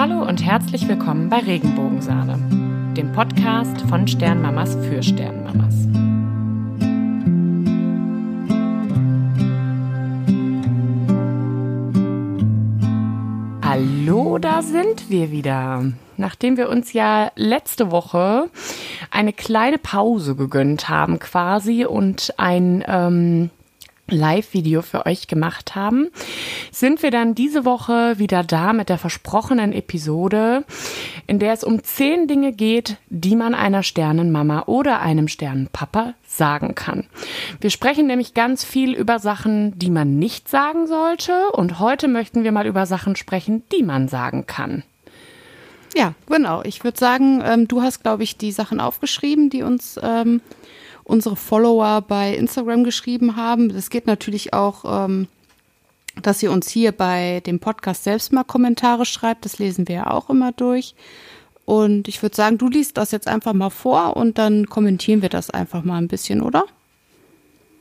Hallo und herzlich willkommen bei Regenbogensahne, dem Podcast von Sternmamas für Sternmamas. Hallo, da sind wir wieder. Nachdem wir uns ja letzte Woche eine kleine Pause gegönnt haben quasi und ein ähm, Live-Video für euch gemacht haben, sind wir dann diese Woche wieder da mit der versprochenen Episode, in der es um zehn Dinge geht, die man einer Sternenmama oder einem Sternenpapa sagen kann. Wir sprechen nämlich ganz viel über Sachen, die man nicht sagen sollte und heute möchten wir mal über Sachen sprechen, die man sagen kann. Ja, genau. Ich würde sagen, ähm, du hast, glaube ich, die Sachen aufgeschrieben, die uns ähm, unsere Follower bei Instagram geschrieben haben. Es geht natürlich auch, ähm, dass ihr uns hier bei dem Podcast selbst mal Kommentare schreibt. Das lesen wir ja auch immer durch. Und ich würde sagen, du liest das jetzt einfach mal vor und dann kommentieren wir das einfach mal ein bisschen, oder?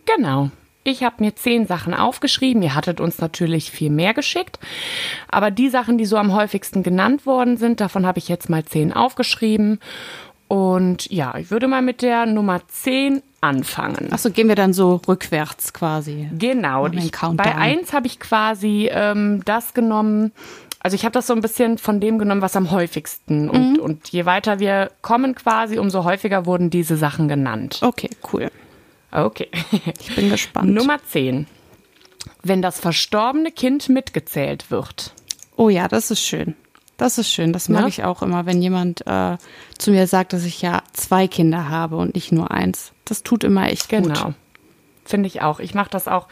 Genau. Ich habe mir zehn Sachen aufgeschrieben. Ihr hattet uns natürlich viel mehr geschickt. Aber die Sachen, die so am häufigsten genannt worden sind, davon habe ich jetzt mal zehn aufgeschrieben. Und ja, ich würde mal mit der Nummer 10 anfangen. Achso, gehen wir dann so rückwärts quasi. Genau. Ich, bei 1 habe ich quasi ähm, das genommen. Also ich habe das so ein bisschen von dem genommen, was am häufigsten. Und, mhm. und je weiter wir kommen quasi, umso häufiger wurden diese Sachen genannt. Okay, cool. Okay. Ich bin gespannt. Nummer 10. Wenn das verstorbene Kind mitgezählt wird. Oh ja, das ist schön. Das ist schön. Das mag ja? ich auch immer, wenn jemand äh, zu mir sagt, dass ich ja zwei Kinder habe und nicht nur eins. Das tut immer echt genau. gut. Genau. Finde ich auch. Ich mache das auch.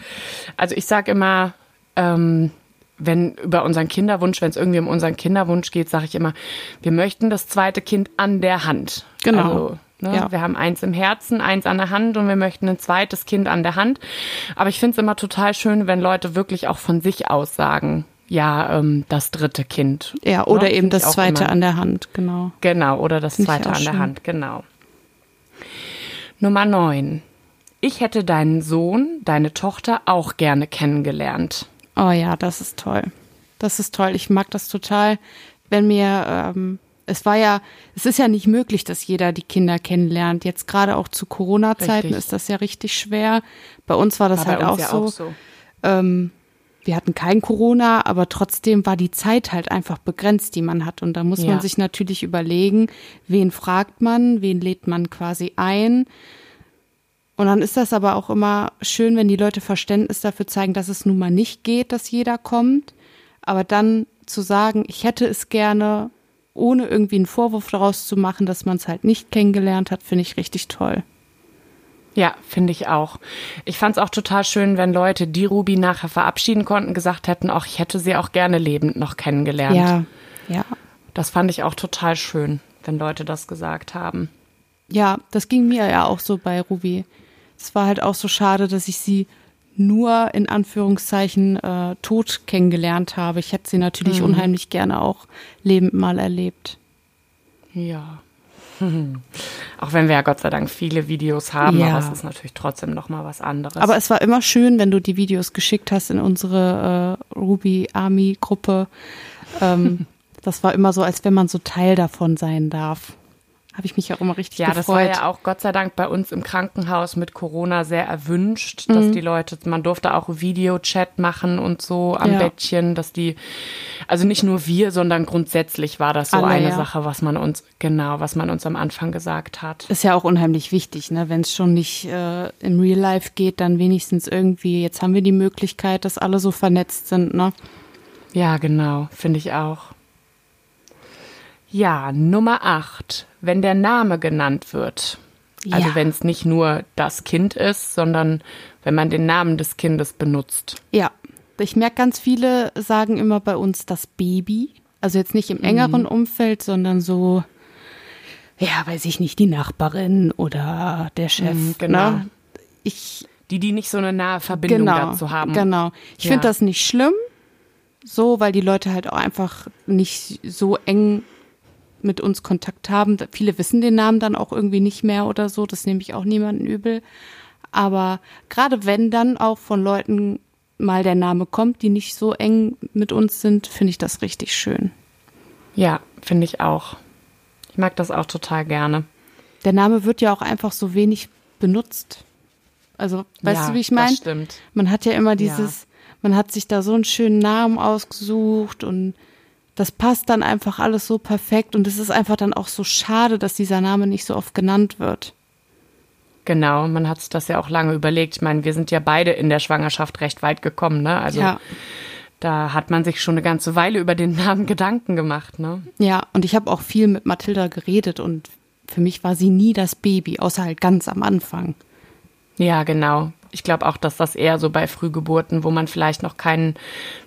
Also ich sage immer, ähm, wenn über unseren Kinderwunsch, wenn es irgendwie um unseren Kinderwunsch geht, sage ich immer, wir möchten das zweite Kind an der Hand. Genau. Also, ne, ja. Wir haben eins im Herzen, eins an der Hand und wir möchten ein zweites Kind an der Hand. Aber ich finde es immer total schön, wenn Leute wirklich auch von sich aus sagen, ja ähm, das dritte Kind. Ja, oder ne? eben das zweite immer. an der Hand, genau. Genau, oder das Find zweite an der Hand, genau. Nummer neun. Ich hätte deinen Sohn, deine Tochter auch gerne kennengelernt. Oh ja, das ist toll. Das ist toll. Ich mag das total, wenn mir, ähm, es war ja, es ist ja nicht möglich, dass jeder die Kinder kennenlernt. Jetzt gerade auch zu Corona-Zeiten ist das ja richtig schwer. Bei uns war das war halt auch, ja so. auch so. Ähm, wir hatten kein Corona, aber trotzdem war die Zeit halt einfach begrenzt, die man hat. Und da muss ja. man sich natürlich überlegen, wen fragt man, wen lädt man quasi ein. Und dann ist das aber auch immer schön, wenn die Leute Verständnis dafür zeigen, dass es nun mal nicht geht, dass jeder kommt. Aber dann zu sagen, ich hätte es gerne, ohne irgendwie einen Vorwurf daraus zu machen, dass man es halt nicht kennengelernt hat, finde ich richtig toll. Ja, finde ich auch. Ich fand es auch total schön, wenn Leute, die Ruby nachher verabschieden konnten, gesagt hätten, auch ich hätte sie auch gerne lebend noch kennengelernt. Ja, ja. Das fand ich auch total schön, wenn Leute das gesagt haben. Ja, das ging mir ja auch so bei Ruby. Es war halt auch so schade, dass ich sie nur in Anführungszeichen äh, tot kennengelernt habe. Ich hätte sie natürlich mhm. unheimlich gerne auch lebend mal erlebt. Ja. Auch wenn wir ja Gott sei Dank viele Videos haben, ja. aber es ist natürlich trotzdem noch mal was anderes. Aber es war immer schön, wenn du die Videos geschickt hast in unsere äh, Ruby Army Gruppe. Ähm, das war immer so, als wenn man so Teil davon sein darf habe ich mich auch immer richtig ja, gefreut. Ja, das war ja auch Gott sei Dank bei uns im Krankenhaus mit Corona sehr erwünscht, dass mhm. die Leute, man durfte auch Videochat machen und so am ja. Bettchen, dass die, also nicht nur wir, sondern grundsätzlich war das so Alle, eine ja. Sache, was man uns, genau, was man uns am Anfang gesagt hat. Ist ja auch unheimlich wichtig, ne? Wenn es schon nicht äh, im Real Life geht, dann wenigstens irgendwie, jetzt haben wir die Möglichkeit, dass alle so vernetzt sind, ne? Ja, genau, finde ich auch. Ja, Nummer 8, wenn der Name genannt wird. Also ja. Also wenn es nicht nur das Kind ist, sondern wenn man den Namen des Kindes benutzt. Ja, ich merke ganz viele sagen immer bei uns das Baby. Also jetzt nicht im engeren mhm. Umfeld, sondern so, ja, weiß ich nicht, die Nachbarin oder der Chef. Mhm, genau. Ne? Ich, die, die nicht so eine nahe Verbindung genau, dazu haben. Genau. Ich ja. finde das nicht schlimm, so, weil die Leute halt auch einfach nicht so eng mit uns Kontakt haben. Viele wissen den Namen dann auch irgendwie nicht mehr oder so. Das nehme ich auch niemanden übel. Aber gerade wenn dann auch von Leuten mal der Name kommt, die nicht so eng mit uns sind, finde ich das richtig schön. Ja, finde ich auch. Ich mag das auch total gerne. Der Name wird ja auch einfach so wenig benutzt. Also, weißt ja, du, wie ich meine? Das stimmt. Man hat ja immer dieses, ja. man hat sich da so einen schönen Namen ausgesucht und das passt dann einfach alles so perfekt und es ist einfach dann auch so schade, dass dieser Name nicht so oft genannt wird. Genau, man hat das ja auch lange überlegt. Ich meine, wir sind ja beide in der Schwangerschaft recht weit gekommen, ne? Also ja. da hat man sich schon eine ganze Weile über den Namen Gedanken gemacht, ne? Ja, und ich habe auch viel mit Mathilda geredet und für mich war sie nie das Baby, außer halt ganz am Anfang. Ja, genau. Ich glaube auch, dass das eher so bei Frühgeburten, wo man vielleicht noch keinen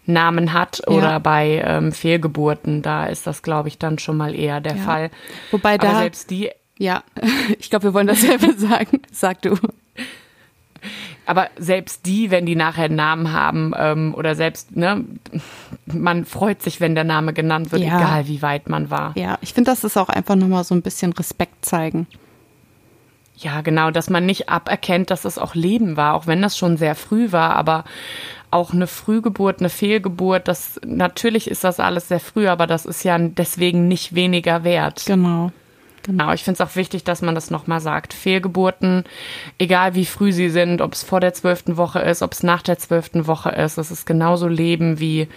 Namen hat, ja. oder bei ähm, Fehlgeburten, da ist das, glaube ich, dann schon mal eher der ja. Fall. Wobei da Aber selbst die. Ja, ich glaube, wir wollen dasselbe sagen. Sag du. Aber selbst die, wenn die nachher einen Namen haben ähm, oder selbst, ne, man freut sich, wenn der Name genannt wird, ja. egal wie weit man war. Ja, ich finde, das ist auch einfach nochmal so ein bisschen Respekt zeigen. Ja, genau, dass man nicht aberkennt, dass es auch Leben war, auch wenn das schon sehr früh war, aber auch eine Frühgeburt, eine Fehlgeburt, das natürlich ist das alles sehr früh, aber das ist ja deswegen nicht weniger wert. Genau. Genau, ich finde es auch wichtig, dass man das nochmal sagt. Fehlgeburten, egal wie früh sie sind, ob es vor der zwölften Woche ist, ob es nach der zwölften Woche ist, es ist genauso Leben wie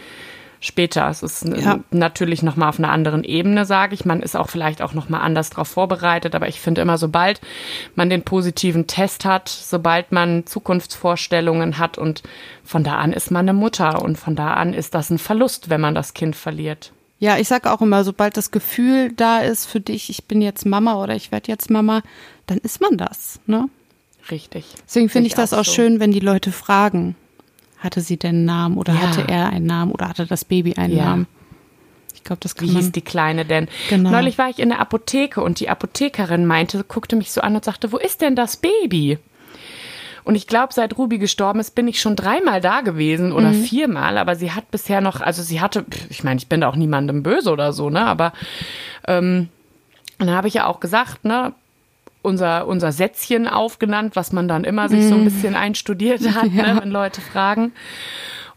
später. Es ist ja. natürlich nochmal auf einer anderen Ebene, sage ich. Man ist auch vielleicht auch nochmal anders darauf vorbereitet, aber ich finde immer, sobald man den positiven Test hat, sobald man Zukunftsvorstellungen hat und von da an ist man eine Mutter und von da an ist das ein Verlust, wenn man das Kind verliert. Ja, ich sage auch immer, sobald das Gefühl da ist für dich, ich bin jetzt Mama oder ich werde jetzt Mama, dann ist man das, ne? Richtig. Deswegen finde ich das auch, auch so. schön, wenn die Leute fragen, hatte sie denn einen Namen oder ja. hatte er einen Namen oder hatte das Baby einen ja. Namen? Ich glaube, das kann Wie hieß die Kleine denn? Genau. Neulich war ich in der Apotheke und die Apothekerin meinte, guckte mich so an und sagte, wo ist denn das Baby? Und ich glaube, seit Ruby gestorben ist, bin ich schon dreimal da gewesen oder mhm. viermal, aber sie hat bisher noch, also sie hatte, ich meine, ich bin da auch niemandem böse oder so, ne? Aber ähm, dann habe ich ja auch gesagt, ne, unser, unser Sätzchen aufgenannt, was man dann immer sich so ein mhm. bisschen einstudiert hat, ne, ja. ne, wenn Leute fragen.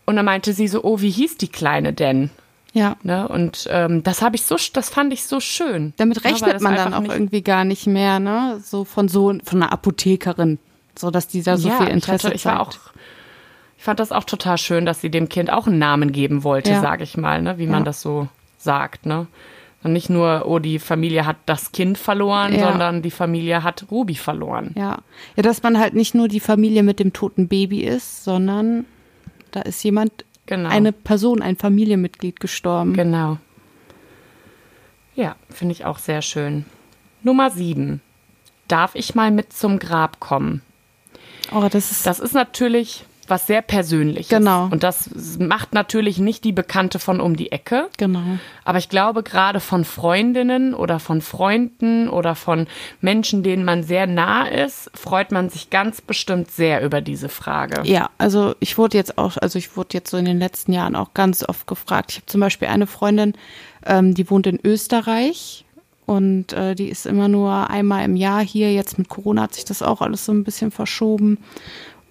Und dann meinte sie so, oh, wie hieß die Kleine denn? Ja. Ne? Und ähm, das habe ich so, das fand ich so schön. Damit rechnet ja, man dann auch irgendwie gar nicht mehr, ne? So von so von einer Apothekerin, so dass die da so ja, viel Interesse ich, hatte, ich war auch ich fand das auch total schön, dass sie dem Kind auch einen Namen geben wollte, ja. sage ich mal, ne? wie man das so sagt, ne? Und nicht nur, oh, die Familie hat das Kind verloren, ja. sondern die Familie hat Ruby verloren. Ja. Ja, dass man halt nicht nur die Familie mit dem toten Baby ist, sondern da ist jemand, genau. eine Person, ein Familienmitglied gestorben. Genau. Ja, finde ich auch sehr schön. Nummer sieben. Darf ich mal mit zum Grab kommen? Oh, das ist. Das ist natürlich was sehr Persönliches. Genau. Und das macht natürlich nicht die Bekannte von um die Ecke. Genau. Aber ich glaube, gerade von Freundinnen oder von Freunden oder von Menschen, denen man sehr nah ist, freut man sich ganz bestimmt sehr über diese Frage. Ja, also ich wurde jetzt auch, also ich wurde jetzt so in den letzten Jahren auch ganz oft gefragt. Ich habe zum Beispiel eine Freundin, ähm, die wohnt in Österreich. Und äh, die ist immer nur einmal im Jahr hier. Jetzt mit Corona hat sich das auch alles so ein bisschen verschoben.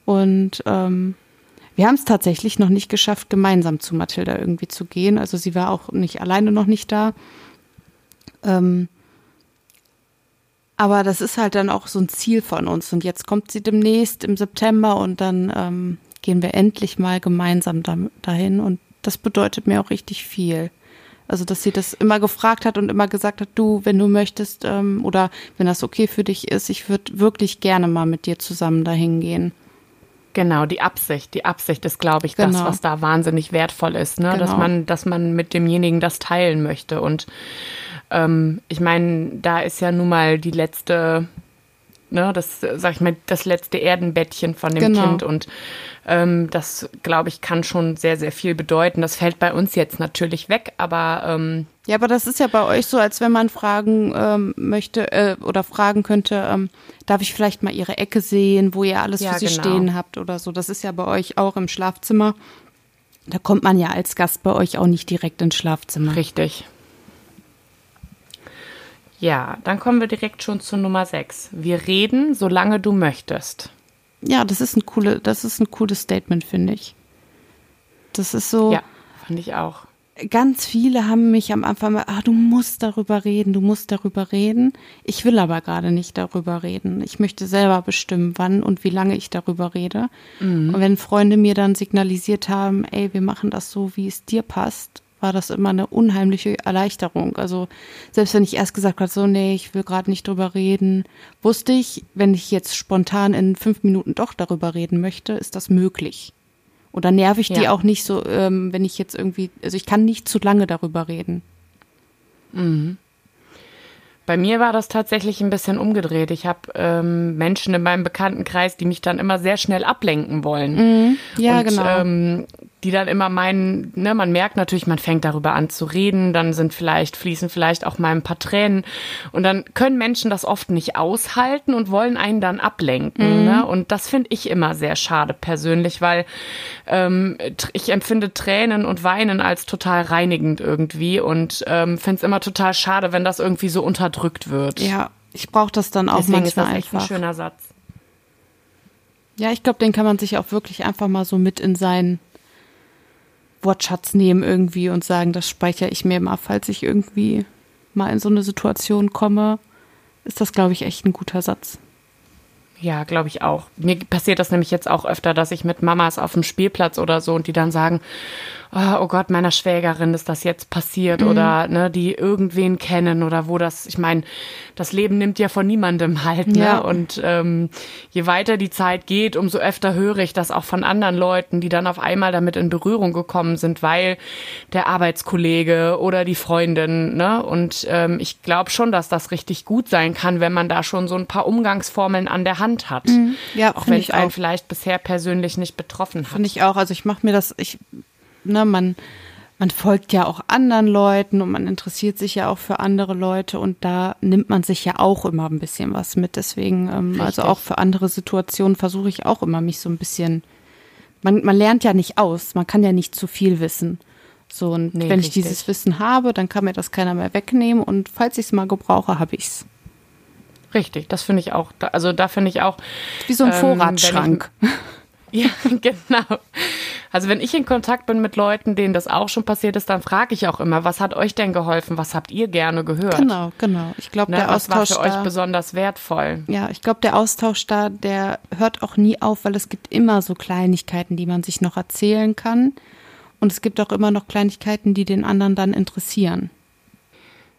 Und ähm, wir haben es tatsächlich noch nicht geschafft, gemeinsam zu Mathilda irgendwie zu gehen. Also sie war auch nicht alleine noch nicht da. Ähm, aber das ist halt dann auch so ein Ziel von uns. Und jetzt kommt sie demnächst im September und dann ähm, gehen wir endlich mal gemeinsam da, dahin. Und das bedeutet mir auch richtig viel. Also, dass sie das immer gefragt hat und immer gesagt hat, du, wenn du möchtest ähm, oder wenn das okay für dich ist, ich würde wirklich gerne mal mit dir zusammen dahin gehen. Genau, die Absicht. Die Absicht ist, glaube ich, genau. das, was da wahnsinnig wertvoll ist, ne? Genau. dass man, dass man mit demjenigen das teilen möchte. Und ähm, ich meine, da ist ja nun mal die letzte, ne, das, sag ich mal, das letzte Erdenbettchen von dem genau. Kind und ähm, das, glaube ich, kann schon sehr, sehr viel bedeuten. Das fällt bei uns jetzt natürlich weg, aber ähm, ja, aber das ist ja bei euch so, als wenn man fragen ähm, möchte äh, oder fragen könnte, ähm, darf ich vielleicht mal Ihre Ecke sehen, wo ihr alles ja, für Sie genau. stehen habt oder so. Das ist ja bei euch auch im Schlafzimmer. Da kommt man ja als Gast bei euch auch nicht direkt ins Schlafzimmer. Richtig. Ja, dann kommen wir direkt schon zu Nummer 6. Wir reden, solange du möchtest. Ja, das ist ein coole, das ist ein cooles Statement, finde ich. Das ist so. Ja, fand ich auch ganz viele haben mich am Anfang mal, ah, du musst darüber reden, du musst darüber reden. Ich will aber gerade nicht darüber reden. Ich möchte selber bestimmen, wann und wie lange ich darüber rede. Mhm. Und wenn Freunde mir dann signalisiert haben, ey, wir machen das so, wie es dir passt, war das immer eine unheimliche Erleichterung. Also selbst wenn ich erst gesagt habe, so, nee, ich will gerade nicht drüber reden, wusste ich, wenn ich jetzt spontan in fünf Minuten doch darüber reden möchte, ist das möglich. Oder nerv ich ja. die auch nicht so, ähm, wenn ich jetzt irgendwie, also ich kann nicht zu lange darüber reden. Mhm. Bei mir war das tatsächlich ein bisschen umgedreht. Ich habe ähm, Menschen in meinem Bekanntenkreis, die mich dann immer sehr schnell ablenken wollen. Mhm. Ja, und, genau. Ähm, die dann immer meinen, ne, man merkt natürlich, man fängt darüber an zu reden, dann sind vielleicht, fließen vielleicht auch mal ein paar Tränen und dann können Menschen das oft nicht aushalten und wollen einen dann ablenken. Mhm. Ne? Und das finde ich immer sehr schade persönlich, weil ähm, ich empfinde Tränen und Weinen als total reinigend irgendwie und ähm, finde es immer total schade, wenn das irgendwie so unterdrückt wird. Ja, ich brauche das dann auch Deswegen manchmal ist das echt einfach. ein schöner Satz. Ja, ich glaube, den kann man sich auch wirklich einfach mal so mit in sein Wortschatz nehmen irgendwie und sagen, das speichere ich mir mal, falls ich irgendwie mal in so eine Situation komme, ist das, glaube ich, echt ein guter Satz. Ja, glaube ich auch. Mir passiert das nämlich jetzt auch öfter, dass ich mit Mamas auf dem Spielplatz oder so und die dann sagen, oh, oh Gott, meiner Schwägerin ist das jetzt passiert mhm. oder ne, die irgendwen kennen oder wo das, ich meine, das Leben nimmt ja von niemandem halt, ne? Ja. Und ähm, je weiter die Zeit geht, umso öfter höre ich das auch von anderen Leuten, die dann auf einmal damit in Berührung gekommen sind, weil der Arbeitskollege oder die Freundin, ne? Und ähm, ich glaube schon, dass das richtig gut sein kann, wenn man da schon so ein paar Umgangsformeln an der Hand hat. Mhm. Ja, auch wenn es einen vielleicht bisher persönlich nicht betroffen hat. Finde ich auch. Also ich mache mir das, ich ne, man, man folgt ja auch anderen Leuten und man interessiert sich ja auch für andere Leute und da nimmt man sich ja auch immer ein bisschen was mit. Deswegen, ähm, also auch für andere Situationen versuche ich auch immer mich so ein bisschen. Man, man lernt ja nicht aus, man kann ja nicht zu viel wissen. So, und nee, wenn richtig. ich dieses Wissen habe, dann kann mir das keiner mehr wegnehmen und falls ich es mal gebrauche, habe ich es. Richtig, das finde ich auch. Also da finde ich auch. Wie so ein ähm, Vorratsschrank. Ja, genau. Also wenn ich in Kontakt bin mit Leuten, denen das auch schon passiert ist, dann frage ich auch immer, was hat euch denn geholfen? Was habt ihr gerne gehört? Genau, genau. Ich glaube, ne, der was Austausch war für da, euch besonders wertvoll. Ja, ich glaube, der Austausch da, der hört auch nie auf, weil es gibt immer so Kleinigkeiten, die man sich noch erzählen kann. Und es gibt auch immer noch Kleinigkeiten, die den anderen dann interessieren.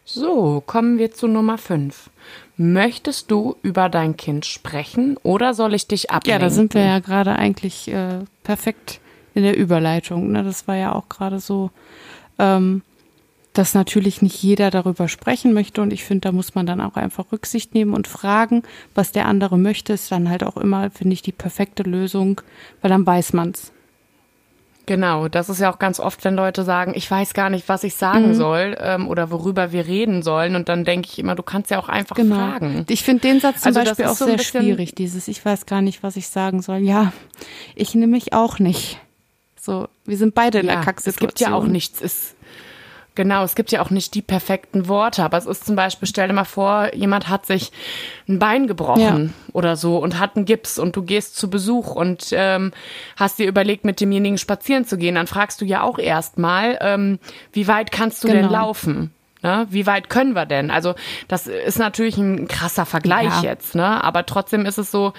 So, kommen wir zu Nummer 5. Möchtest du über dein Kind sprechen oder soll ich dich ablenken? Ja, da sind wir ja gerade eigentlich äh, perfekt in der Überleitung. Ne? Das war ja auch gerade so, ähm, dass natürlich nicht jeder darüber sprechen möchte und ich finde, da muss man dann auch einfach Rücksicht nehmen und fragen, was der andere möchte, ist dann halt auch immer, finde ich, die perfekte Lösung, weil dann weiß man's. Genau, das ist ja auch ganz oft, wenn Leute sagen, ich weiß gar nicht, was ich sagen mhm. soll ähm, oder worüber wir reden sollen. Und dann denke ich immer, du kannst ja auch einfach genau. fragen. Ich finde den Satz zum also Beispiel auch so sehr schwierig, dieses Ich weiß gar nicht, was ich sagen soll. Ja, ich nehme mich auch nicht. So, wir sind beide in ja, der Kacksituation. Es gibt ja auch nichts. Es, Genau, es gibt ja auch nicht die perfekten Worte, aber es ist zum Beispiel, stell dir mal vor, jemand hat sich ein Bein gebrochen ja. oder so und hat einen Gips und du gehst zu Besuch und ähm, hast dir überlegt, mit demjenigen spazieren zu gehen, dann fragst du ja auch erstmal, ähm, wie weit kannst du genau. denn laufen? Ne? Wie weit können wir denn? Also das ist natürlich ein krasser Vergleich ja. jetzt, ne? aber trotzdem ist es so,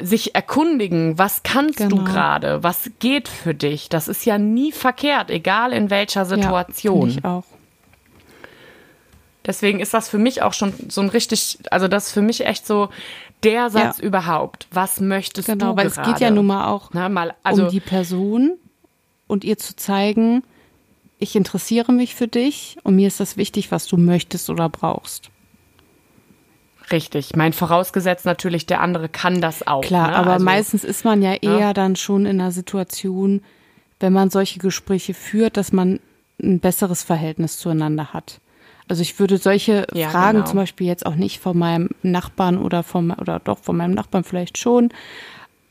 sich erkundigen, was kannst genau. du gerade, was geht für dich, das ist ja nie verkehrt, egal in welcher Situation. Ja, ich auch. Deswegen ist das für mich auch schon so ein richtig, also das ist für mich echt so der Satz ja. überhaupt. Was möchtest genau, du weil gerade? es geht ja nun mal auch Na, mal, also, um die Person und ihr zu zeigen, ich interessiere mich für dich und mir ist das wichtig, was du möchtest oder brauchst. Richtig. Mein vorausgesetzt natürlich, der andere kann das auch. Klar, ne? aber also, meistens ist man ja eher ja. dann schon in einer Situation, wenn man solche Gespräche führt, dass man ein besseres Verhältnis zueinander hat. Also ich würde solche ja, Fragen genau. zum Beispiel jetzt auch nicht von meinem Nachbarn oder vom oder doch von meinem Nachbarn vielleicht schon,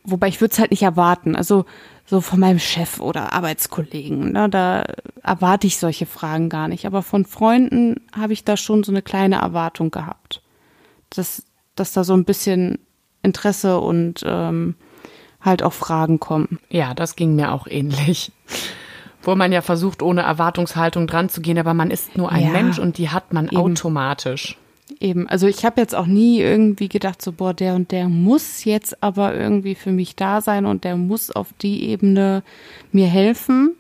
wobei ich würde es halt nicht erwarten. Also so von meinem Chef oder Arbeitskollegen. Ne? Da erwarte ich solche Fragen gar nicht. Aber von Freunden habe ich da schon so eine kleine Erwartung gehabt. Dass, dass da so ein bisschen Interesse und ähm, halt auch Fragen kommen. Ja, das ging mir auch ähnlich. Wo man ja versucht, ohne Erwartungshaltung dran zu gehen, aber man ist nur ein Ja, Mensch und die hat man eben. automatisch. Eben, also ich habe jetzt auch nie irgendwie gedacht, so, boah, der und der muss jetzt aber irgendwie für mich da sein und der muss auf die Ebene mir helfen.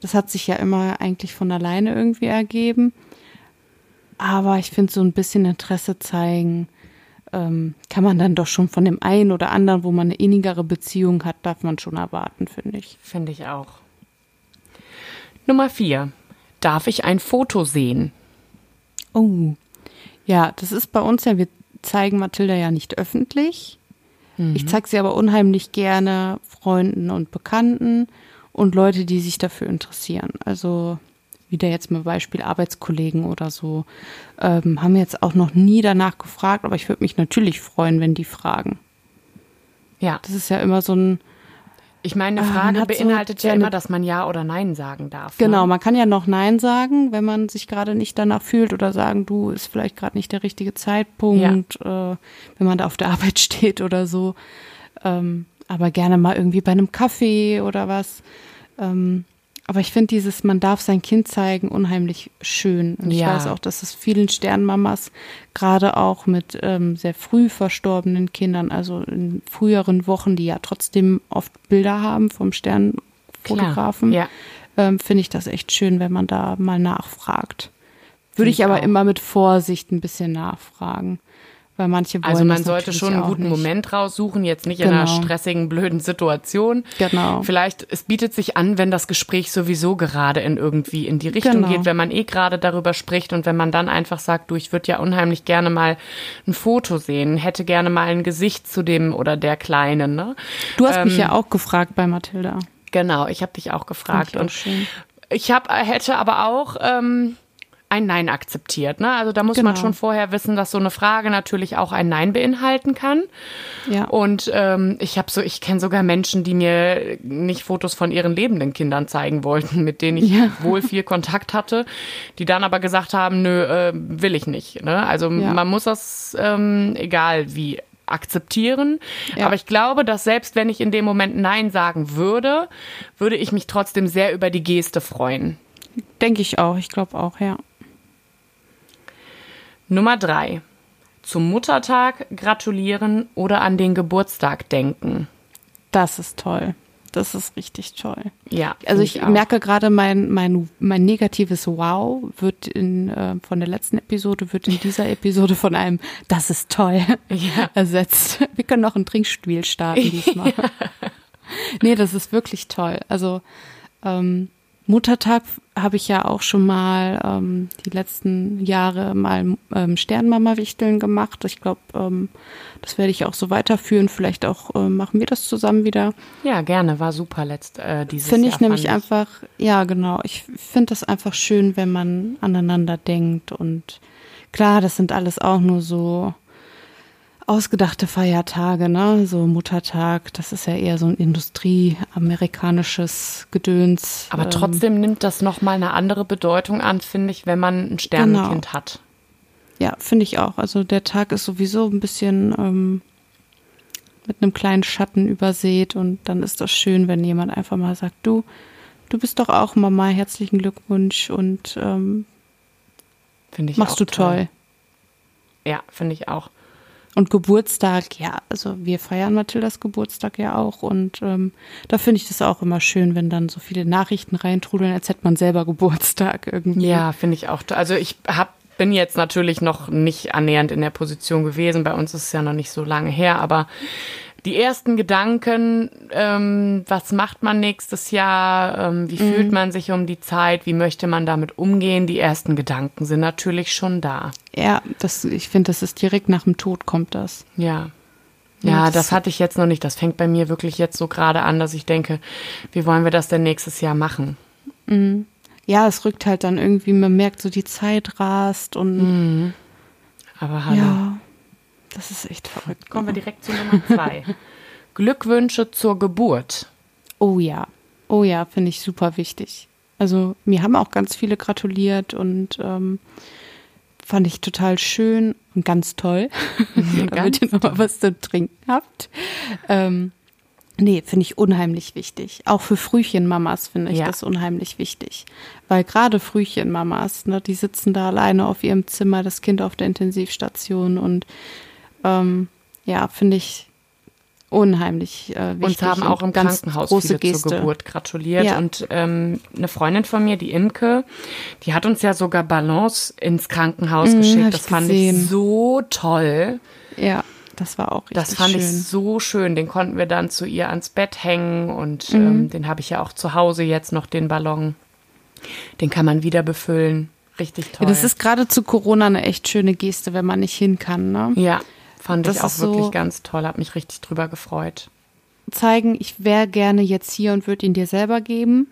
Das hat sich ja immer eigentlich von alleine irgendwie ergeben. Aber ich finde, so ein bisschen Interesse zeigen, ähm, kann man dann doch schon von dem einen oder anderen, wo man eine innigere Beziehung hat, darf man schon erwarten, finde ich. Finde ich auch. Nummer vier. Darf ich ein Foto sehen? Oh. Ja, das ist bei uns ja, wir zeigen Mathilda ja nicht öffentlich. Ich zeige sie aber unheimlich gerne Freunden und Bekannten und Leute, die sich dafür interessieren. Also wieder jetzt mal Beispiel Arbeitskollegen oder so, ähm, haben jetzt auch noch nie danach gefragt, aber ich würde mich natürlich freuen, wenn die fragen. Ja. Das ist ja immer so ein, Ich meine, eine Ah, Frage so beinhaltet ja seine- immer, dass man Ja oder Nein sagen darf. genau, Ne? man kann ja noch Nein sagen, wenn man sich gerade nicht danach fühlt oder sagen, du, ist vielleicht gerade nicht der richtige Zeitpunkt, äh, wenn man da auf der Arbeit steht oder so. Ähm, aber gerne mal irgendwie bei einem Kaffee oder was. Ähm, aber ich finde dieses, man darf sein Kind zeigen, unheimlich schön. Und ich Ja. weiß auch, dass es vielen Sternmamas, gerade auch mit ähm, sehr früh verstorbenen Kindern, also in früheren Wochen, die ja trotzdem oft Bilder haben vom Sternfotografen, Klar. ähm, finde ich das echt schön, wenn man da mal nachfragt. Würde ich, ich aber auch. immer mit Vorsicht ein bisschen nachfragen. Weil manche wollen Also man sollte schon einen guten nicht. Moment raussuchen, jetzt nicht in einer Genau. stressigen, blöden Situation. Genau. Vielleicht, es bietet sich an, wenn das Gespräch sowieso gerade in irgendwie in die Richtung Genau. geht, wenn man eh gerade darüber spricht und wenn man dann einfach sagt, du, ich würde ja unheimlich gerne mal ein Foto sehen, hätte gerne mal ein Gesicht zu dem oder der Kleinen, ne? Du hast mich Ähm, ja auch gefragt bei Mathilda. Genau, ich habe dich auch gefragt auch und schön. ich hab, hätte aber auch ähm, ein Nein akzeptiert. Ne? Also da muss man Genau. schon vorher wissen, dass so eine Frage natürlich auch ein Nein beinhalten kann. Ja. Und ähm, ich habe so, ich kenne sogar Menschen, die mir nicht Fotos von ihren lebenden Kindern zeigen wollten, mit denen ich Ja. wohl viel Kontakt hatte, die dann aber gesagt haben, nö, äh, will ich nicht. Ne? Also Ja. man muss das, ähm, egal wie, akzeptieren. Ja. Aber ich glaube, dass selbst wenn ich in dem Moment Nein sagen würde, würde ich mich trotzdem sehr über die Geste freuen. Denke ich auch. Ich glaube auch, ja. Nummer drei. Zum Muttertag gratulieren oder an den Geburtstag denken. Das ist toll. Das ist richtig toll. Ja. Also ich auch. merke gerade, mein, mein, mein negatives Wow wird in, äh, von der letzten Episode, wird in dieser Episode von einem Das ist toll Ja. ersetzt. Wir können noch ein Trinkspiel starten diesmal. nee, das ist wirklich toll. Also ähm, Muttertag habe ich ja auch schon mal ähm, die letzten Jahre mal ähm, Sternmama-Wichteln gemacht. Ich glaube, ähm, das werde ich auch so weiterführen. Vielleicht auch äh, machen wir das zusammen wieder. Ja, gerne, war super letzt äh, dieses Finde Jahr. ich nämlich fand einfach, ja genau, ich finde das einfach schön, wenn man aneinander denkt und klar, das sind alles auch nur so ausgedachte Feiertage, ne? So Muttertag, das ist ja eher so ein Industrie-amerikanisches Gedöns. Aber Ähm, trotzdem nimmt das nochmal eine andere Bedeutung an, finde ich, wenn man ein Sternenkind Genau. hat. Ja, finde ich auch. Also der Tag ist sowieso ein bisschen ähm, mit einem kleinen Schatten übersät und dann ist das schön, wenn jemand einfach mal sagt, du, du bist doch auch Mama, herzlichen Glückwunsch und ähm, Finde ich machst du toll. Ja, finde ich auch. Und Geburtstag, ja, also wir feiern Mathildas Geburtstag ja auch und ähm, da finde ich das auch immer schön, wenn dann so viele Nachrichten reintrudeln, als hätte man selber Geburtstag irgendwie. Ja, finde ich auch. Also ich hab, bin jetzt natürlich noch nicht annähernd in der Position gewesen. Bei uns ist es ja noch nicht so lange her, aber die ersten Gedanken, ähm, was macht man nächstes Jahr, ähm, wie fühlt man sich um die Zeit, wie möchte man damit umgehen, die ersten Gedanken sind natürlich schon da. Ja, das, ich finde, das ist direkt nach dem Tod kommt das. Ja. Ja, das- das hatte ich jetzt noch nicht. Das fängt bei mir wirklich jetzt so gerade an, dass ich denke, wie wollen wir das denn nächstes Jahr machen? Ja, es rückt halt dann irgendwie, man merkt so, die Zeit rast und Aber hallo. ja, das ist echt verrückt. Kommen wir direkt zu Nummer zwei. Glückwünsche zur Geburt. Oh ja, oh ja, finde ich super wichtig. Also mir haben auch ganz viele gratuliert und ähm, fand ich total schön und ganz toll, damit Ganz ihr noch mal was zu trinken habt. Ähm, Nee, finde ich unheimlich wichtig. Auch für Frühchenmamas finde ich ja. das unheimlich wichtig. Weil gerade Frühchenmamas, ne, die sitzen da alleine auf ihrem Zimmer, das Kind auf der Intensivstation und ähm, ja, finde ich unheimlich äh, wichtig. Uns haben auch im Krankenhaus viele Geste. zur Geburt gratuliert. Ja. Und ähm, eine Freundin von mir, die Imke, die hat uns ja sogar Ballons ins Krankenhaus mhm, geschickt. Das fand gesehen. ich so toll. Ja. Das war auch richtig Das fand schön. ich so schön. Den konnten wir dann zu ihr ans Bett hängen und mhm. ähm, den habe ich ja auch zu Hause jetzt noch, den Ballon. Den kann man wieder befüllen. Richtig toll. Ja, das ist gerade zu Corona eine echt schöne Geste, wenn man nicht hin kann. Ne? Ja, fand das ich auch wirklich so ganz toll. Hab mich richtig drüber gefreut. Zeigen, ich wäre gerne jetzt hier und würde ihn dir selber geben.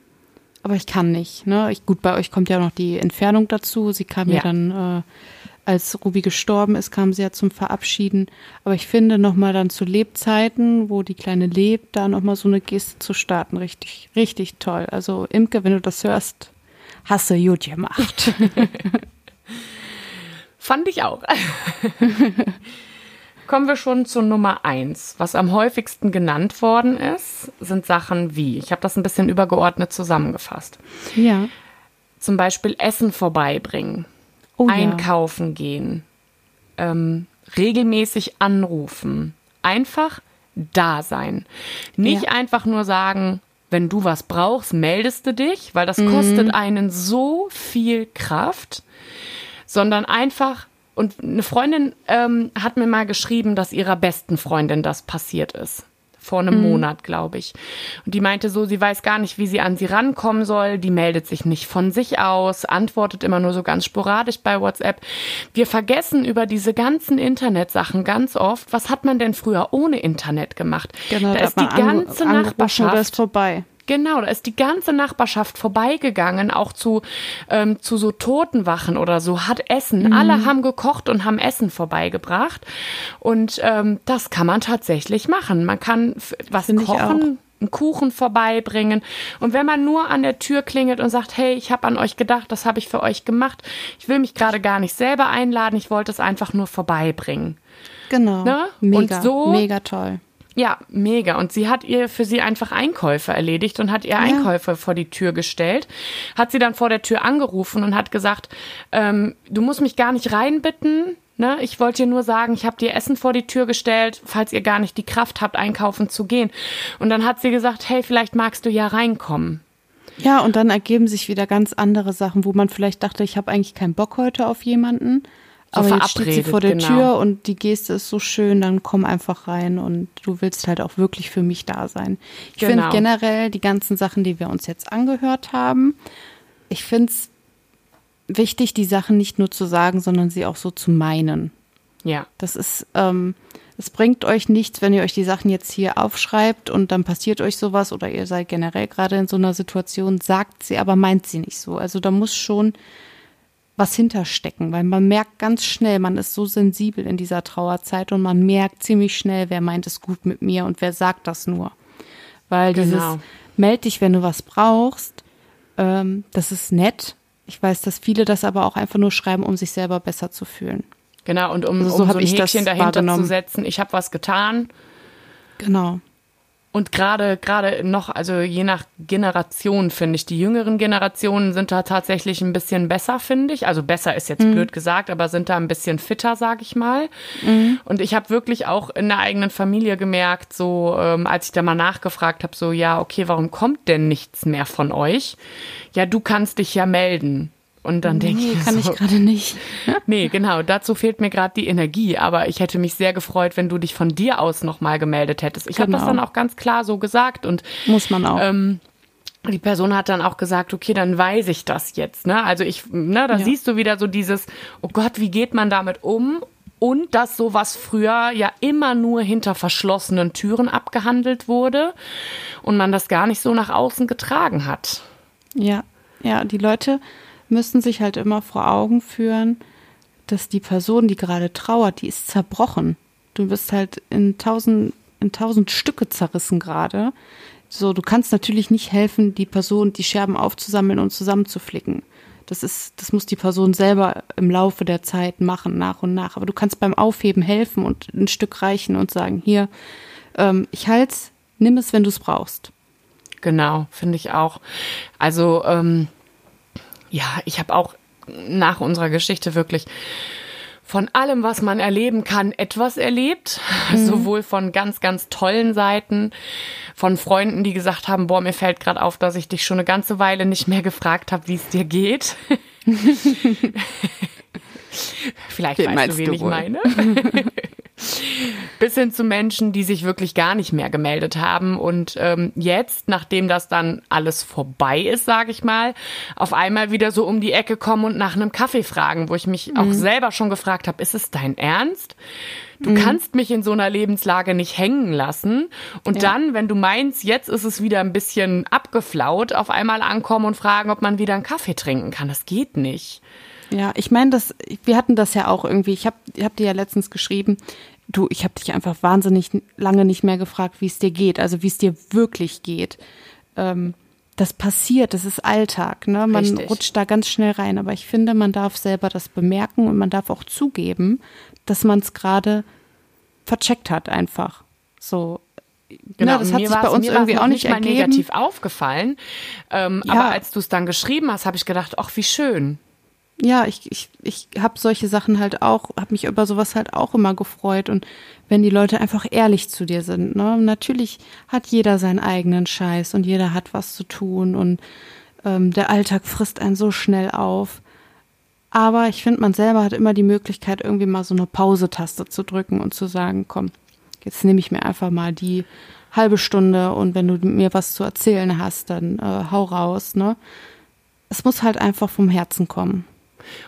Aber ich kann nicht. Ne? Ich, gut, bei euch kommt ja noch die Entfernung dazu. Sie kam ja, ja dann äh, als Ruby gestorben ist, kam sie ja zum Verabschieden. Aber ich finde nochmal dann zu Lebzeiten, wo die Kleine lebt, da nochmal so eine Geste zu starten, richtig, richtig toll. Also Imke, wenn du das hörst, hast du gut gemacht. Fand ich auch. Kommen wir schon zu Nummer eins. Was am häufigsten genannt worden ist, sind Sachen wie, ich habe das ein bisschen übergeordnet zusammengefasst. Ja. Zum Beispiel Essen vorbeibringen oh, einkaufen ja. gehen, ähm, regelmäßig anrufen, einfach da sein. Nicht ja. einfach nur sagen, wenn du was brauchst, meldest du dich, weil das mhm. kostet einen so viel Kraft, sondern einfach und eine Freundin ähm, hat mir mal geschrieben, dass ihrer besten Freundin das passiert ist vor einem mhm. Monat, glaube ich. Und die meinte so, sie weiß gar nicht, wie sie an sie rankommen soll. Die meldet sich nicht von sich aus, antwortet immer nur so ganz sporadisch bei WhatsApp. Wir vergessen über diese ganzen Internetsachen ganz oft, was hat man denn früher ohne Internet gemacht? Genau, da ist die ganze Nachbarschaft ist vorbei. Genau, da ist die ganze Nachbarschaft vorbeigegangen, auch zu, ähm, zu so Totenwachen oder so, hat Essen. Mhm. Alle haben gekocht und haben Essen vorbeigebracht. Und ähm, das kann man tatsächlich machen. Man kann was Find kochen einen Kuchen vorbeibringen. Und wenn man nur an der Tür klingelt und sagt, hey, ich habe an euch gedacht, das habe ich für euch gemacht. Ich will mich gerade gar nicht selber einladen, ich wollte es einfach nur vorbeibringen. Genau. Ne? Mega, und so, mega toll. Ja, mega. Und sie hat ihr für sie einfach Einkäufe erledigt und hat ihr ja. Einkäufe vor die Tür gestellt. Hat sie dann vor der Tür angerufen und hat gesagt, ähm, du musst mich gar nicht reinbitten. Ne? Ich wollte dir nur sagen, ich habe dir Essen vor die Tür gestellt, falls ihr gar nicht die Kraft habt, einkaufen zu gehen. Und dann hat sie gesagt, hey, vielleicht magst du ja reinkommen. Ja, und dann ergeben sich wieder ganz andere Sachen, wo man vielleicht dachte, ich habe eigentlich keinen Bock heute auf jemanden. So aber jetzt steht sie vor der genau. Tür und die Geste ist so schön, dann komm einfach rein und du willst halt auch wirklich für mich da sein. Ich genau. finde generell die ganzen Sachen, die wir uns jetzt angehört haben, ich finde es wichtig, die Sachen nicht nur zu sagen, sondern sie auch so zu meinen. Ja. Das ist, ähm, es bringt euch nichts, wenn ihr euch die Sachen jetzt hier aufschreibt und dann passiert euch sowas oder ihr seid generell gerade in so einer Situation, sagt sie, aber meint sie nicht so. Also da muss schon was hinterstecken, weil man merkt ganz schnell, man ist so sensibel in dieser Trauerzeit und man merkt ziemlich schnell, wer meint es gut mit mir und wer sagt das nur. Weil genau. dieses meld dich, wenn du was brauchst, ähm, das ist nett. Ich weiß, dass viele das aber auch einfach nur schreiben, um sich selber besser zu fühlen. Genau, und um, also so, um so ein Häkchen dahinter zu setzen, ich habe was getan. Genau. Und gerade, gerade noch, also je nach Generation finde ich, die jüngeren Generationen sind da tatsächlich ein bisschen besser, finde ich. Also besser ist jetzt mhm. blöd gesagt, aber sind da ein bisschen fitter, sag ich mal. Mhm. Und ich habe wirklich auch in der eigenen Familie gemerkt, so ähm, als ich da mal nachgefragt habe, so ja, okay, warum kommt denn nichts mehr von euch? Ja, du kannst dich ja melden. Und dann denke nee, ich. kann so, ich gerade nicht. nee, genau. Dazu fehlt mir gerade die Energie. Aber ich hätte mich sehr gefreut, wenn du dich von dir aus nochmal gemeldet hättest. Ich genau. habe das dann auch ganz klar so gesagt. Und muss man auch. Ähm, die Person hat dann auch gesagt, okay, dann weiß ich das jetzt. Ne? Also ich, ne, da ja. siehst du wieder so dieses, oh Gott, wie geht man damit um? Und dass sowas früher ja immer nur hinter verschlossenen Türen abgehandelt wurde und man das gar nicht so nach außen getragen hat. Ja, ja, die Leute müssen sich halt immer vor Augen führen, dass die Person, die gerade trauert, die ist zerbrochen. Du bist halt in tausend, in tausend Stücke zerrissen gerade. So, du kannst natürlich nicht helfen, die Person, die Scherben aufzusammeln und zusammenzuflicken. Das ist, das muss die Person selber im Laufe der Zeit machen, nach und nach. Aber du kannst beim Aufheben helfen und ein Stück reichen und sagen, hier, ähm, ich halte nimm es, wenn du es brauchst. Genau, finde ich auch. Also, ähm, ja, ich habe auch nach unserer Geschichte wirklich von allem, was man erleben kann, etwas erlebt. Mhm. Sowohl von ganz, ganz tollen Seiten, von Freunden, die gesagt haben, boah, mir fällt gerade auf, dass ich dich schon eine ganze Weile nicht mehr gefragt habe, wie es dir geht. Vielleicht Wen weißt du, wen du ich meine. Bis hin zu Menschen, die sich wirklich gar nicht mehr gemeldet haben und ähm, jetzt, nachdem das dann alles vorbei ist, sage ich mal, auf einmal wieder so um die Ecke kommen und nach einem Kaffee fragen, wo ich mich mhm. auch selber schon gefragt habe, ist es dein Ernst? Du mhm. kannst mich in so einer Lebenslage nicht hängen lassen. Und ja. dann, wenn du meinst, jetzt ist es wieder ein bisschen abgeflaut, auf einmal ankommen und fragen, ob man wieder einen Kaffee trinken kann. Das geht nicht. Ja, ich meine, das, wir hatten das ja auch irgendwie. Ich habe ich hab dir ja letztens geschrieben, du, ich habe dich einfach wahnsinnig lange nicht mehr gefragt, wie es dir geht, also wie es dir wirklich geht. Ähm, das passiert, das ist Alltag, ne? Man Richtig. rutscht da ganz schnell rein. Aber ich finde, man darf selber das bemerken und man darf auch zugeben, dass man es gerade vercheckt hat, einfach. So, Genau, ja, das hat sich bei uns irgendwie auch nicht, nicht mal negativ aufgefallen. Ähm, ja. Aber als du es dann geschrieben hast, habe ich gedacht, ach, wie schön ja, ich, ich, ich habe solche Sachen halt auch, habe mich über sowas halt auch immer gefreut. Und wenn die Leute einfach ehrlich zu dir sind, ne? Natürlich hat jeder seinen eigenen Scheiß und jeder hat was zu tun und ähm, der Alltag frisst einen so schnell auf. Aber ich finde, man selber hat immer die Möglichkeit, irgendwie mal so eine Pause-Taste zu drücken und zu sagen, komm, jetzt nehme ich mir einfach mal die halbe Stunde und wenn du mir was zu erzählen hast, dann äh, hau raus, ne? Es muss halt einfach vom Herzen kommen.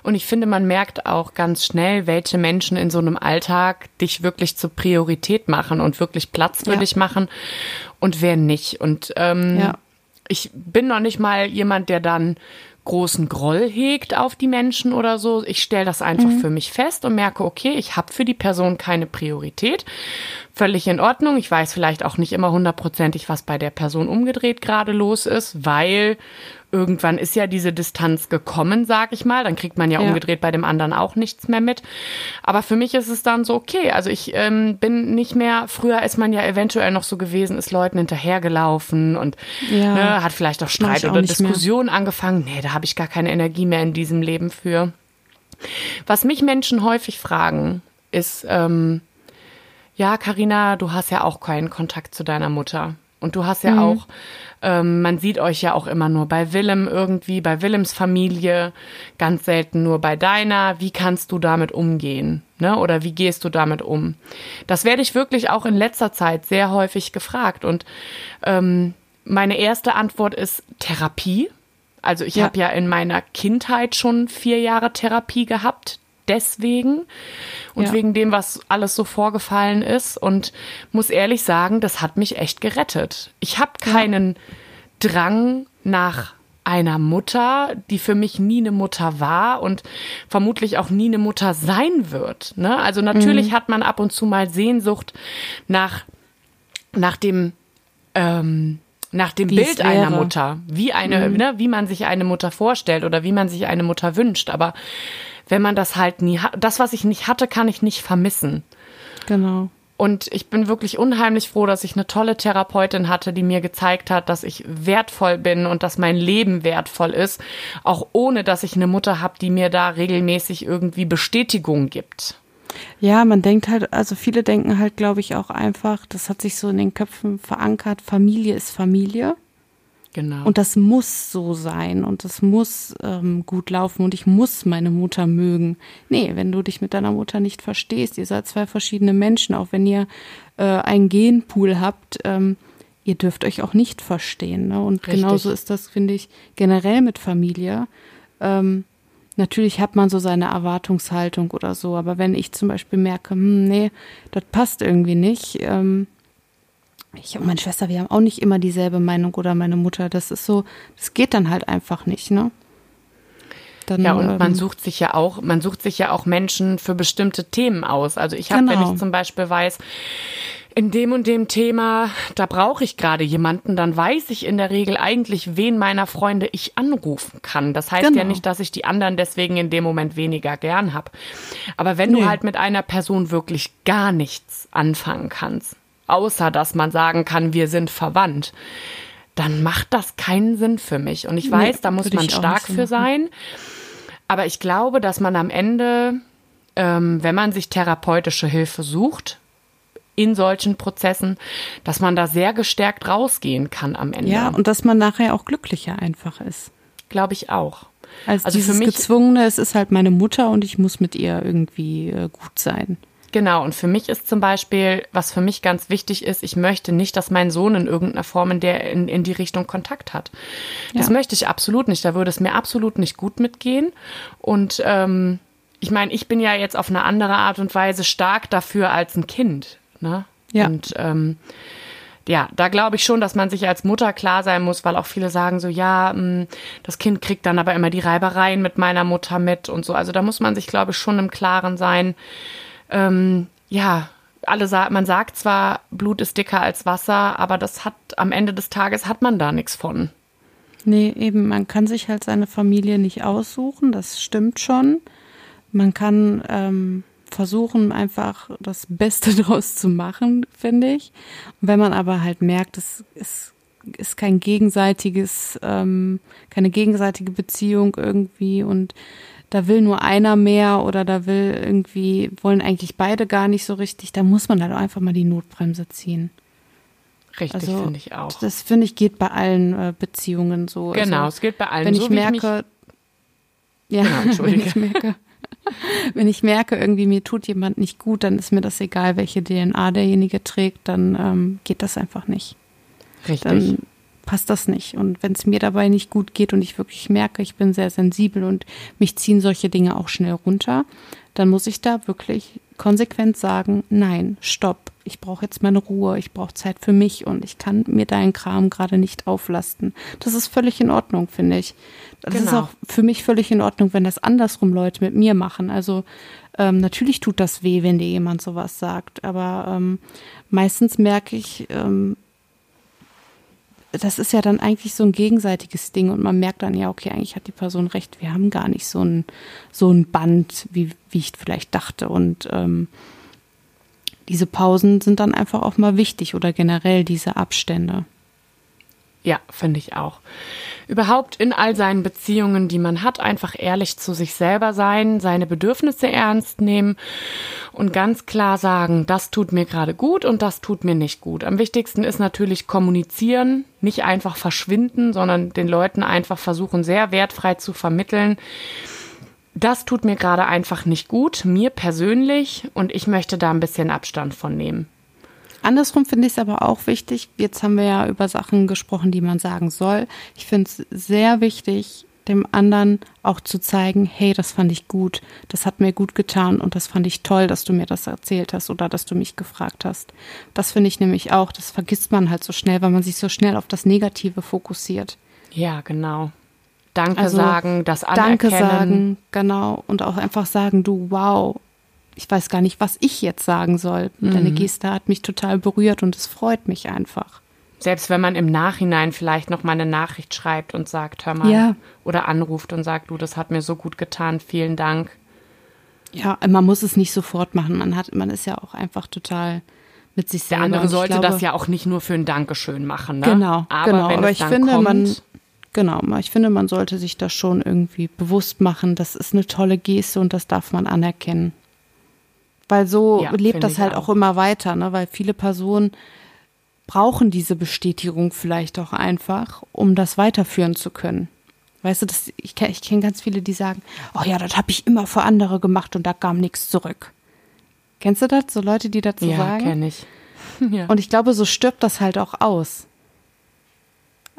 Und ich finde, man merkt auch ganz schnell, welche Menschen in so einem Alltag dich wirklich zur Priorität machen und wirklich Platz für ja. dich machen und wer nicht. Und ähm, ja. ich bin noch nicht mal jemand, der dann großen Groll hegt auf die Menschen oder so. Ich stelle das einfach mhm. für mich fest und merke, okay, ich habe für die Person keine Priorität. Völlig in Ordnung. Ich weiß vielleicht auch nicht immer hundertprozentig, was bei der Person umgedreht gerade los ist, weil irgendwann ist ja diese Distanz gekommen, sag ich mal. Dann kriegt man ja, ja, umgedreht bei dem anderen auch nichts mehr mit. Aber für mich ist es dann so, okay, also ich ähm, bin nicht mehr, früher ist man ja eventuell noch so gewesen, ist Leuten hinterhergelaufen und ja. ne, hat vielleicht auch Streit oder Diskussion mehr. angefangen. Nee, da habe ich gar keine Energie mehr in diesem Leben für. Was mich Menschen häufig fragen, ist, ähm, ja, Karina, du hast ja auch keinen Kontakt zu deiner Mutter. Und du hast ja mhm. auch, ähm, man sieht euch ja auch immer nur bei Willem irgendwie, bei Willems Familie, ganz selten nur bei deiner. Wie kannst du damit umgehen? Ne? Oder wie gehst du damit um? Das werde ich wirklich auch in letzter Zeit sehr häufig gefragt. Und ähm, meine erste Antwort ist Therapie. Also ich ja. habe ja in meiner Kindheit schon vier Jahre Therapie gehabt deswegen und ja. wegen dem, was alles so vorgefallen ist. Und muss ehrlich sagen, das hat mich echt gerettet. Ich habe keinen ja. Drang nach einer Mutter, die für mich nie eine Mutter war und vermutlich auch nie eine Mutter sein wird. Ne? Also natürlich mhm. hat man ab und zu mal Sehnsucht nach, nach dem ähm, nach dem Bild einer Mutter, wie eine, mhm. ne, wie man sich eine Mutter vorstellt oder wie man sich eine Mutter wünscht. Aber wenn man das halt nie hat. Das, was ich nicht hatte, kann ich nicht vermissen. Genau. Und ich bin wirklich unheimlich froh, dass ich eine tolle Therapeutin hatte, die mir gezeigt hat, dass ich wertvoll bin und dass mein Leben wertvoll ist, auch ohne dass ich eine Mutter habe, die mir da regelmäßig irgendwie Bestätigung gibt. Ja, man denkt halt, also viele denken halt, glaube ich, auch einfach, das hat sich so in den Köpfen verankert, Familie ist Familie. Genau. Und das muss so sein und das muss ähm, gut laufen und ich muss meine Mutter mögen. Nee, wenn du dich mit deiner Mutter nicht verstehst, ihr seid zwei verschiedene Menschen, auch wenn ihr äh, einen Genpool habt, ähm, ihr dürft euch auch nicht verstehen. Ne? Und Richtig. genauso ist das, finde ich, generell mit Familie. Ähm, natürlich hat man so seine Erwartungshaltung oder so, aber wenn ich zum Beispiel merke, hm, nee, das passt irgendwie nicht, ähm, ich und meine Schwester, wir haben auch nicht immer dieselbe Meinung oder meine Mutter. Das ist so, das geht dann halt einfach nicht, ne? Dann, ja, und ähm, man sucht sich ja auch, man sucht sich ja auch Menschen für bestimmte Themen aus. Also ich habe, genau. wenn ich zum Beispiel weiß, in dem und dem Thema, da brauche ich gerade jemanden, dann weiß ich in der Regel eigentlich, wen meiner Freunde ich anrufen kann. Das heißt genau. ja nicht, dass ich die anderen deswegen in dem Moment weniger gern habe. Aber wenn nee. du halt mit einer Person wirklich gar nichts anfangen kannst, außer dass man sagen kann, wir sind verwandt, dann macht das keinen Sinn für mich. Und ich weiß, nee, da muss man stark für sein. Aber ich glaube, dass man am Ende, ähm, wenn man sich therapeutische Hilfe sucht, in solchen Prozessen, dass man da sehr gestärkt rausgehen kann am Ende. Ja, und dass man nachher auch glücklicher einfach ist. Glaube ich auch. Also, also für mich gezwungene, es ist halt meine Mutter und ich muss mit ihr irgendwie äh, gut sein. Genau, und für mich ist zum Beispiel, was für mich ganz wichtig ist, ich möchte nicht, dass mein Sohn in irgendeiner Form in, der, in, in die Richtung Kontakt hat. Das ja. möchte ich absolut nicht. Da würde es mir absolut nicht gut mitgehen. Und ähm, ich meine, ich bin ja jetzt auf eine andere Art und Weise stark dafür als ein Kind. Ne? Ja. Und ähm, ja, da glaube ich schon, dass man sich als Mutter klar sein muss, weil auch viele sagen so, ja, mh, das Kind kriegt dann aber immer die Reibereien mit meiner Mutter mit und so. Also da muss man sich, glaube ich, schon im Klaren sein, ähm, ja, alle sagen, man sagt zwar, Blut ist dicker als Wasser, aber das hat am Ende des Tages hat man da nichts von. Nee, eben, man kann sich halt seine Familie nicht aussuchen, das stimmt schon. Man kann ähm, versuchen, einfach das Beste draus zu machen, finde ich. Und wenn man aber halt merkt, es ist, ist kein gegenseitiges, ähm, keine gegenseitige Beziehung irgendwie und da will nur einer mehr oder da will irgendwie, wollen eigentlich beide gar nicht so richtig, da muss man halt auch einfach mal die Notbremse ziehen. Richtig, also, finde ich auch. Das finde ich geht bei allen äh, Beziehungen so. Genau, also, es geht bei allen wenn so. Ich merke, ich ja, genau, wenn ich merke, wenn ich merke, irgendwie mir tut jemand nicht gut, dann ist mir das egal, welche DNA derjenige trägt, dann ähm, geht das einfach nicht. Richtig. Dann passt das nicht. Und wenn es mir dabei nicht gut geht und ich wirklich merke, ich bin sehr sensibel und mich ziehen solche Dinge auch schnell runter, dann muss ich da wirklich konsequent sagen, nein, stopp, ich brauche jetzt meine Ruhe, ich brauche Zeit für mich und ich kann mir deinen Kram gerade nicht auflasten. Das ist völlig in Ordnung, finde ich. Das genau. ist auch für mich völlig in Ordnung, wenn das andersrum Leute mit mir machen. Also ähm, natürlich tut das weh, wenn dir jemand sowas sagt, aber ähm, meistens merke ich, ähm, das ist ja dann eigentlich so ein gegenseitiges Ding und man merkt dann ja, okay, eigentlich hat die Person recht, wir haben gar nicht so ein, so ein Band, wie, wie ich vielleicht dachte. Und ähm, diese Pausen sind dann einfach auch mal wichtig oder generell diese Abstände. Ja, finde ich auch. Überhaupt in all seinen Beziehungen, die man hat, einfach ehrlich zu sich selber sein, seine Bedürfnisse ernst nehmen und ganz klar sagen, das tut mir gerade gut und das tut mir nicht gut. Am wichtigsten ist natürlich kommunizieren, nicht einfach verschwinden, sondern den Leuten einfach versuchen, sehr wertfrei zu vermitteln. Das tut mir gerade einfach nicht gut, mir persönlich, und ich möchte da ein bisschen Abstand von nehmen. Andersrum finde ich es aber auch wichtig. Jetzt haben wir ja über Sachen gesprochen, die man sagen soll. Ich finde es sehr wichtig, dem anderen auch zu zeigen, hey, das fand ich gut, das hat mir gut getan und das fand ich toll, dass du mir das erzählt hast oder dass du mich gefragt hast. Das finde ich nämlich auch, das vergisst man halt so schnell, weil man sich so schnell auf das Negative fokussiert. Ja, genau. Danke also, sagen, das anerkennen. Danke sagen, genau. Und auch einfach sagen, du, wow, ich weiß gar nicht, was ich jetzt sagen soll. Mhm. Deine Geste hat mich total berührt und es freut mich einfach. Selbst wenn man im Nachhinein vielleicht noch mal eine Nachricht schreibt und sagt, hör mal, ja. oder anruft und sagt, du, das hat mir so gut getan, vielen Dank. Ja, man muss es nicht sofort machen. Man hat, man ist ja auch einfach total mit sich selber. Der andere sollte glaube, das ja auch nicht nur für ein Dankeschön machen, ne? Genau, aber genau. aber ich finde, kommt, man, genau, ich finde, man sollte sich das schon irgendwie bewusst machen. Das ist eine tolle Geste und das darf man anerkennen. Weil so ja, lebt das halt auch. auch immer weiter, ne? Weil viele Personen brauchen diese Bestätigung vielleicht auch einfach, um das weiterführen zu können. Weißt du, das, ich kenne ich kenn ganz viele, die sagen, oh ja, das habe ich immer für andere gemacht und da kam nichts zurück. Kennst du das? So Leute, die dazu ja, sagen? Ja, kenne ich. ja. Und ich glaube, so stirbt das halt auch aus.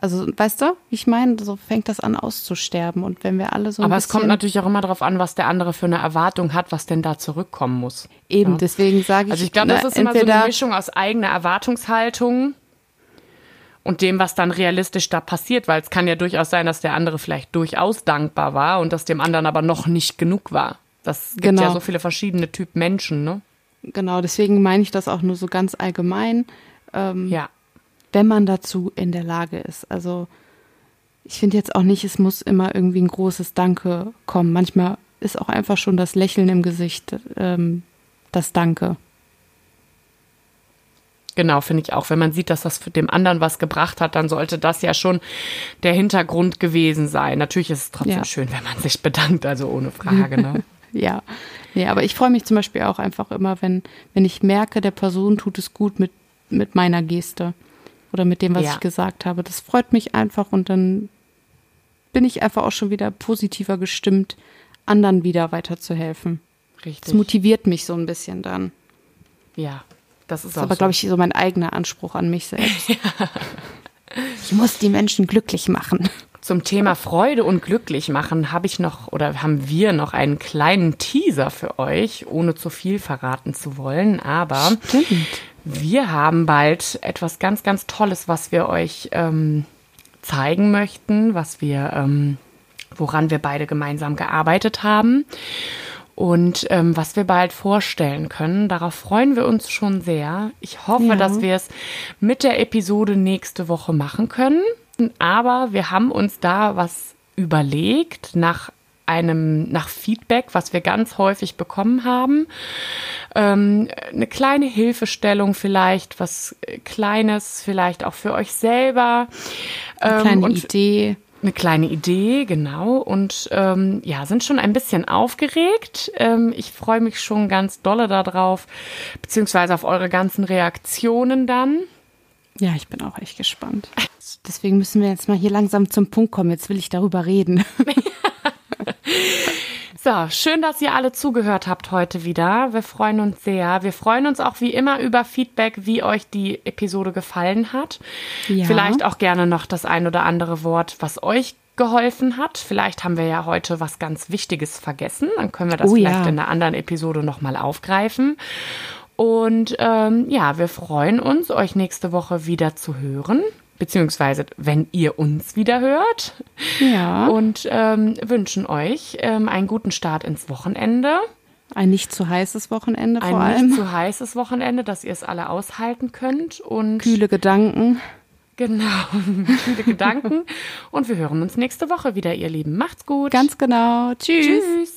Also, weißt du, ich meine, so fängt das an auszusterben. Und wenn wir alle so. Aber es kommt natürlich auch immer darauf an, was der andere für eine Erwartung hat, was denn da zurückkommen muss. Eben, ja? deswegen sage ich. Also, ich glaube, das ist immer so eine Mischung aus eigener Erwartungshaltung und dem, was dann realistisch da passiert, weil es kann ja durchaus sein, dass der andere vielleicht durchaus dankbar war und dass dem anderen aber noch nicht genug war. Das gibt genau. ja so viele verschiedene Typ Menschen, ne? Genau, deswegen meine ich das auch nur so ganz allgemein. Ähm, ja wenn man dazu in der Lage ist. Also ich finde jetzt auch nicht, es muss immer irgendwie ein großes Danke kommen. Manchmal ist auch einfach schon das Lächeln im Gesicht ähm, das Danke. Genau, finde ich auch. Wenn man sieht, dass das dem anderen was gebracht hat, dann sollte das ja schon der Hintergrund gewesen sein. Natürlich ist es trotzdem ja. schön, wenn man sich bedankt, also ohne Frage. Ne? ja, ja, aber ich freue mich zum Beispiel auch einfach immer, wenn, wenn ich merke, der Person tut es gut mit, mit meiner Geste oder mit dem, was ja. ich gesagt habe. Das freut mich einfach und dann bin ich einfach auch schon wieder positiver gestimmt, anderen wieder weiterzuhelfen. Richtig. Das motiviert mich so ein bisschen dann. Ja, das ist, das ist aber, so. glaube ich, so mein eigener Anspruch an mich selbst. ja. Ich muss die Menschen glücklich machen. Zum Thema Freude und glücklich machen habe ich noch oder haben wir noch einen kleinen Teaser für euch, ohne zu viel verraten zu wollen. Aber Stimmt. Wir haben bald etwas ganz, ganz Tolles, was wir euch ähm, zeigen möchten, was wir, ähm, woran wir beide gemeinsam gearbeitet haben und ähm, was wir bald vorstellen können. Darauf freuen wir uns schon sehr. Ich hoffe, ja. dass wir es mit der Episode nächste Woche machen können. Aber wir haben uns da was überlegt nach einem nach Feedback, was wir ganz häufig bekommen haben. Ähm, eine kleine Hilfestellung vielleicht, was Kleines vielleicht auch für euch selber. Eine kleine ähm, Idee eine kleine Idee, genau. Und ähm, ja, sind schon ein bisschen aufgeregt. Ähm, ich freue mich schon ganz dolle darauf, beziehungsweise auf eure ganzen Reaktionen dann. Ja, ich bin auch echt gespannt. Deswegen müssen wir jetzt mal hier langsam zum Punkt kommen. Jetzt will ich darüber reden. So, schön, dass ihr alle zugehört habt heute wieder. Wir freuen uns sehr. Wir freuen uns auch wie immer über Feedback, wie euch die Episode gefallen hat. Ja. Vielleicht auch gerne noch das ein oder andere Wort, was euch geholfen hat. Vielleicht haben wir ja heute was ganz Wichtiges vergessen. Dann können wir das oh, vielleicht ja. in einer anderen Episode nochmal aufgreifen. Und ähm, ja, wir freuen uns, euch nächste Woche wieder zu hören beziehungsweise wenn ihr uns wieder hört. Ja. Und ähm, wünschen euch ähm, einen guten Start ins Wochenende. Ein nicht zu heißes Wochenende vor ein allem. Ein nicht zu heißes Wochenende, dass ihr es alle aushalten könnt. Und Kühle Gedanken. Genau, kühle Gedanken. Und wir hören uns nächste Woche wieder, ihr Lieben. Macht's gut. Ganz genau. Tschüss. Tschüss.